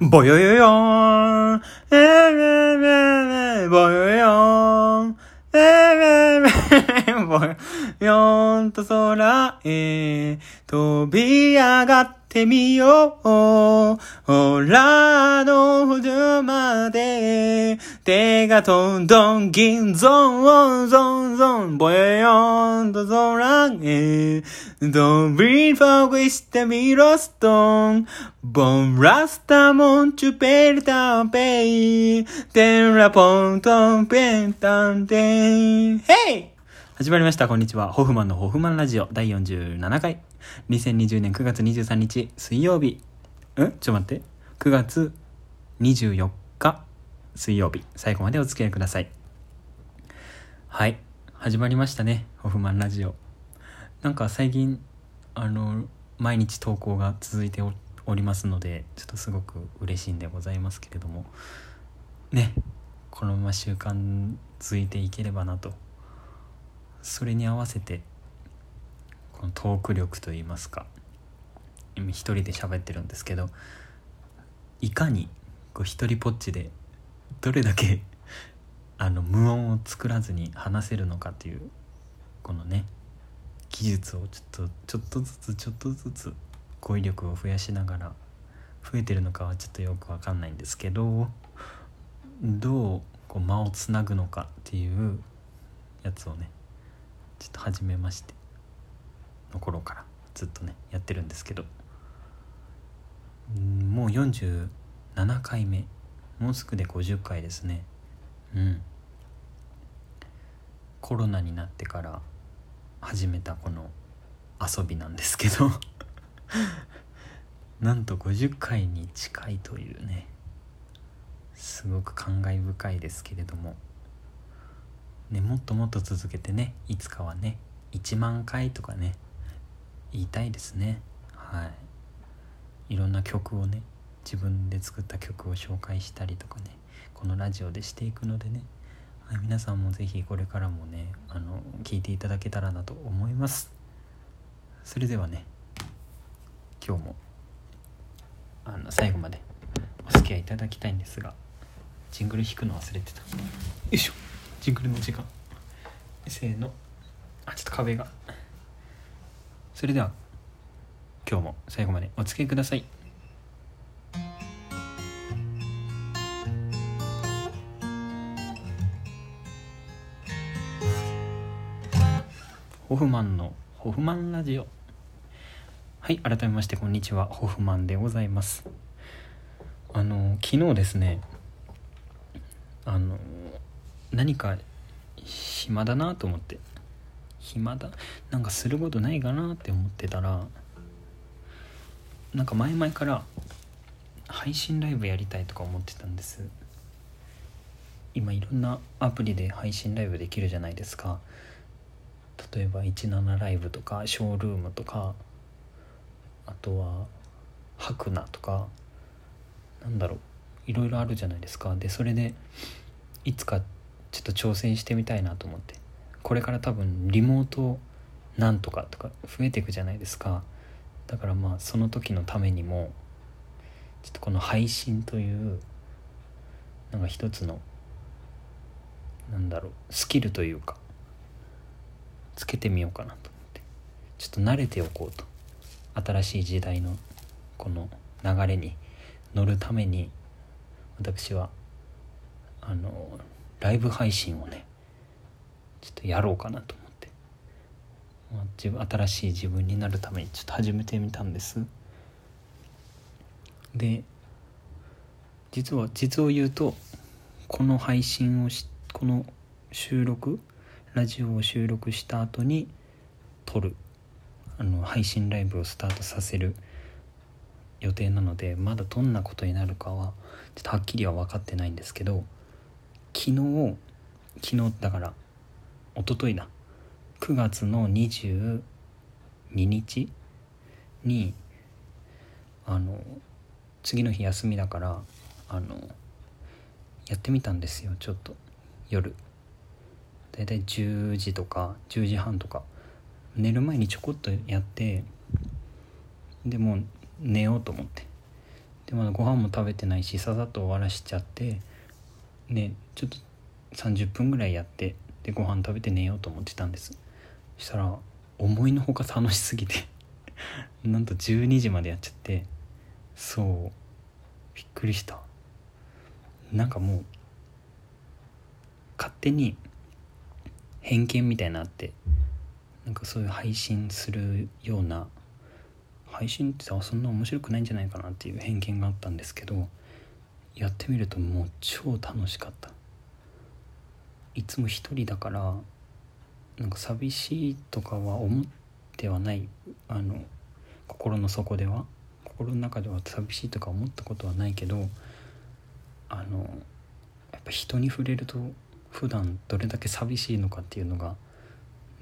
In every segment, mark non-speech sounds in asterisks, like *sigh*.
ぼよよよーん、えーめーめめ、ぼよよーん、えーめーめ、ぼよよーんと空へ飛び上がってってみよう。ほらの補助まで手がどんどん銀ゾンゾンゾンぼよよーんと空へ飛びフォグしてみろストンボンラスタモンチュペルタペイテンラポントンペンタンテンヘイ始まりました。こんにちは。ホフマンのホフマンラジオ第47回。2020年9月23日水曜日。ん？ちょっと待って。9月24日水曜日。最後までお付き合いください。はい。始まりましたね。ホフマンラジオ。なんか最近、あの、毎日投稿が続いておりますので、ちょっとすごく嬉しいんでございますけれども、ね、このまま習慣続いていければなとそれに合わせてこのトーク力といいますか今一人で喋ってるんですけどいかにこう一人ぽっちでどれだけ *laughs* あの無音を作らずに話せるのかっていうこのね技術をちょっとちょっとずつちょっとずつ語彙力を増やしながら増えてるのかはちょっとよくわかんないんですけどどうこう間をつなぐのかっていうやつをねちょっと初めまして。の頃からずっとねやってるんですけど。もう47回目。もうすぐで50回ですね。うん。コロナになってから始めたこの遊びなんですけど。*laughs* なんと50回に近いというね。すごく感慨深いですけれども。ねもっともっと続けてねいつかはね1万回とかね言いたいですね。はい。いろんな曲をね自分で作った曲を紹介したりとかねこのラジオでしていくのでね、はい、皆さんも是非これからもねあの聞いていただけたらなと思います。それではね今日もあの最後までお付き合いいただきたいんですがジングル弾くの忘れてた。よいしょ。ジングルの時間。せーの。あちょっと壁が。それでは今日も最後までお付き合いください。ホフマンのホフマンラジオ。はい改めましてこんにちは。ホフマンでございます。あの昨日ですねあの何か暇だなと思って。暇だなんかすることないかなって思ってたらなんか前々から配信ライブやりたいとか思ってたんです。今いろんなアプリで配信ライブできるじゃないですか。例えば17ライブとかショールームとかあとはハクナとかなんだろういろいろあるじゃないですか。でそれでいつかちょっと挑戦してみたいなと思って。これから多分リモートなんとかとか増えていくじゃないですか。だからまあその時のためにもちょっとこの配信というなんか一つのなんだろうスキルというかつけてみようかなと思って。ちょっと慣れておこうと。新しい時代のこの流れに乗るために私はあのライブ配信をねちょっとやろうかなと思って、まあ、自分新しい自分になるためにちょっと始めてみたんです。で実は実を言うとこの配信をしこの収録ラジオを収録した後に撮る。あの配信ライブをスタートさせる予定なのでまだどんなことになるかはちょっとはっきりは分かってないんですけど昨日昨日だから一昨日だ9月の22日にあの次の日休みだからあのやってみたんですよちょっと。夜。大体10時とか10時半とか。寝る前にちょこっとやってでもう寝ようと思って。でまだご飯も食べてないしささっと終わらしちゃってねちょっと30分ぐらいやってでご飯食べて寝ようと思ってたんです。そしたら思いのほか楽しすぎて *laughs* なんと12時までやっちゃってそうびっくりした。なんかもう勝手に偏見みたいなってなんかそういう配信するような配信ってそんな面白くないんじゃないかなっていう偏見があったんですけどやってみるともう超楽しかった。いつも一人だからなんか寂しいとかは思ってはない。あの心の底では。心の中では寂しいとか思ったことはないけどあのやっぱ人に触れると普段どれだけ寂しいのかっていうのが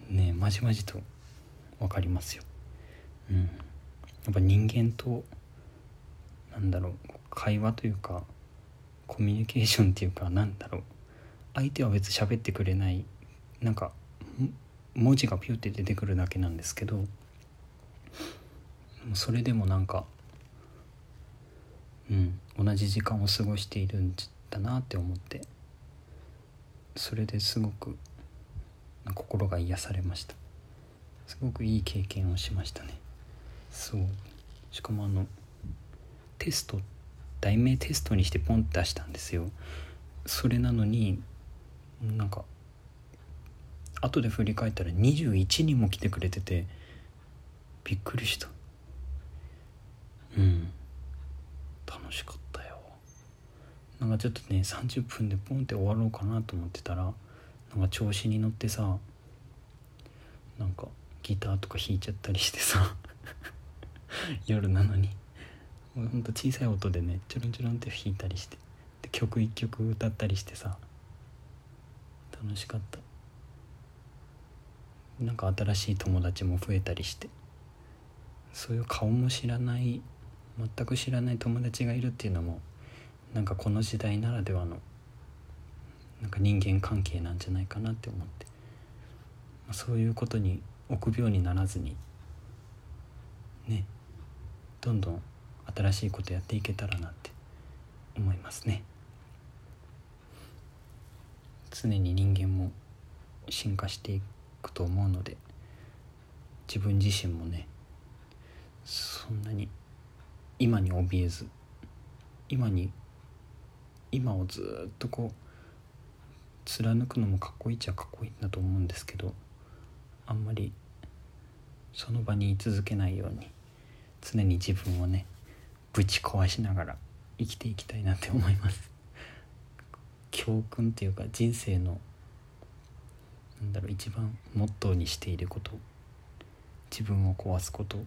ねまじまじと分かりますよ。うん、やっぱ人間となんだろう会話というかコミュニケーションっていうかなんだろう。相手は別に喋ってくれないなんか文字がピュって出てくるだけなんですけどそれでもなんかうん同じ時間を過ごしているんだなって思ってそれですごく心が癒されました。すごくいい経験をしましたね。そう。しかもあのテスト題名テストにしてポンって出したんですよ。それなのになんか後で振り返ったら21人も来てくれててびっくりした。うん。楽しかったよ。なんかちょっとね30分でポンって終わろうかなと思ってたらなんか調子に乗ってさなんかギターとか弾いちゃったりしてさ *laughs* 夜なのに。ほんと小さい音でねちょろんちょろんって弾いたりしてで曲一曲歌ったりしてさ楽しかった。なんか新しい友達も増えたりして。そういう顔も知らない全く知らない友達がいるっていうのもなんかこの時代ならではのなんか人間関係なんじゃないかなって思って、まあ、そういうことに臆病にならずにねどんどん新しいことやっていけたらなって思いますね。常に人間も進化していくと思うので自分自身もねそんなに今に怯えず今に今をずっとこう貫くのもかっこいいっちゃかっこいいんだと思うんですけどあんまりその場に居続けないように常に自分をねぶち壊しながら生きていきたいなって思います。教訓っていうか人生のなんだろう一番モットーにしていること自分を壊すこと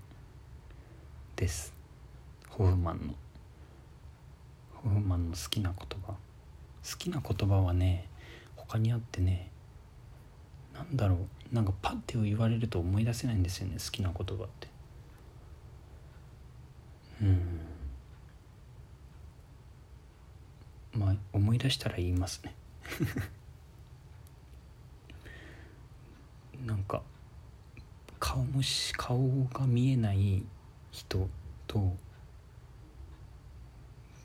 です。ホフマンのホフマンの好きな言葉。好きな言葉はね他にあってねなんだろうなんかパッて言われると思い出せないんですよね好きな言葉って。うん。まあ思い出したら言いますね。*laughs* なんか顔もし顔が見えない人と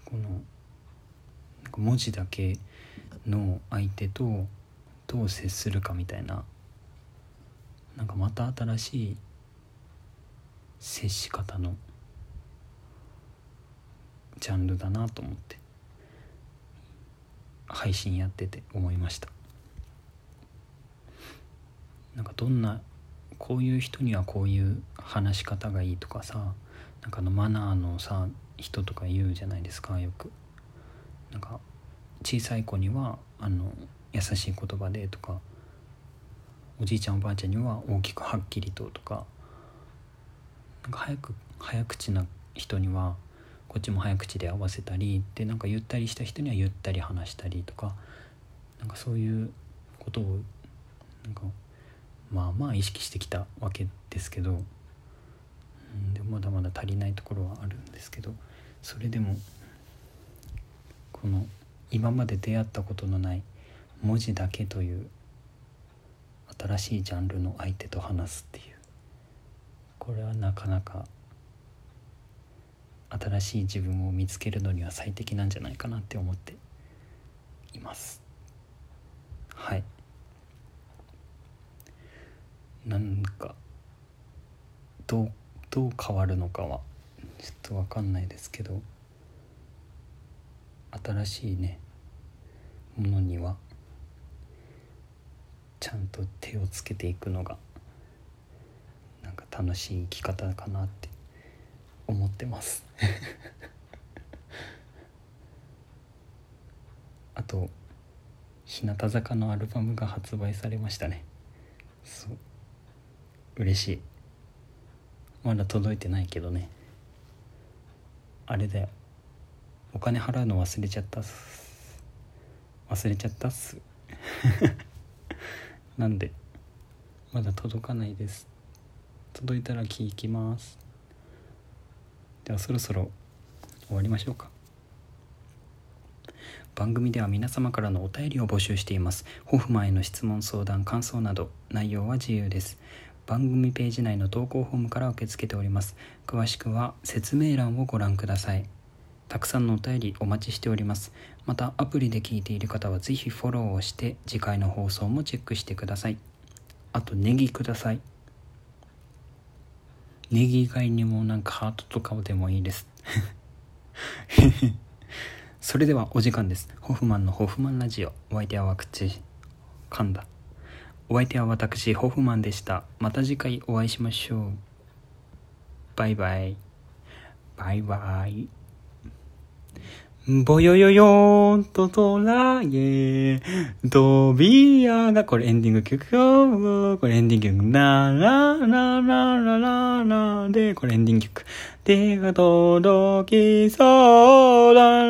この文字だけの相手とどう接するかみたいななんかまた新しい接し方のジャンルだなと思って配信やってて思いました。なんかどんなこういう人にはこういう話し方がいいとかさなんかのマナーのさ人とか言うじゃないですかよく。なんか小さい子にはあの優しい言葉でとかおじいちゃんおばあちゃんには大きくはっきりととかなんか早く早口な人にはこっちも早口で合わせたりでなんかゆったりした人にはゆったり話したりとかなんかそういうことをなんかまあまあ意識してきたわけですけど、うん、でもまだまだ足りないところはあるんですけどそれでもこの今まで出会ったことのない文字だけという新しいジャンルの相手と話すっていうこれはなかなか新しい自分を見つけるのには最適なんじゃないかなって思っています。はい。なんかどうどう変わるのかはちょっと分かんないですけど新しいねものにはちゃんと手をつけていくのがなんか楽しい生き方かなって思ってます。*laughs* あと日向坂のアルバムが発売されましたね。そう。嬉しい。まだ届いてないけどね。あれだよ。お金払うの忘れちゃったっす。忘れちゃったっす。*laughs* なんでまだ届かないです。届いたら聞きます。ではそろそろ終わりましょうか。番組では皆様からのお便りを募集しています。ホフマンへの質問相談感想など内容は自由です。番組ページ内の投稿フォームから受け付けております。詳しくは説明欄をご覧ください。たくさんのお便りお待ちしております。またアプリで聞いている方はぜひフォローをして次回の放送もチェックしてください。あとネギください。ネギ以外にもなんかハートとかでもいいです。*laughs* それではお時間です。ホフマンのホフマンラジオ。お相手は口噛んだお相手は私ホフマンでした。また次回お会いしましょう。バイバイ。バイバイ。ぼよよよーんと空へ飛び上が、これエンディング曲よ。これエンディング曲。なららららららで、これエンディング曲。手が届きそうだ。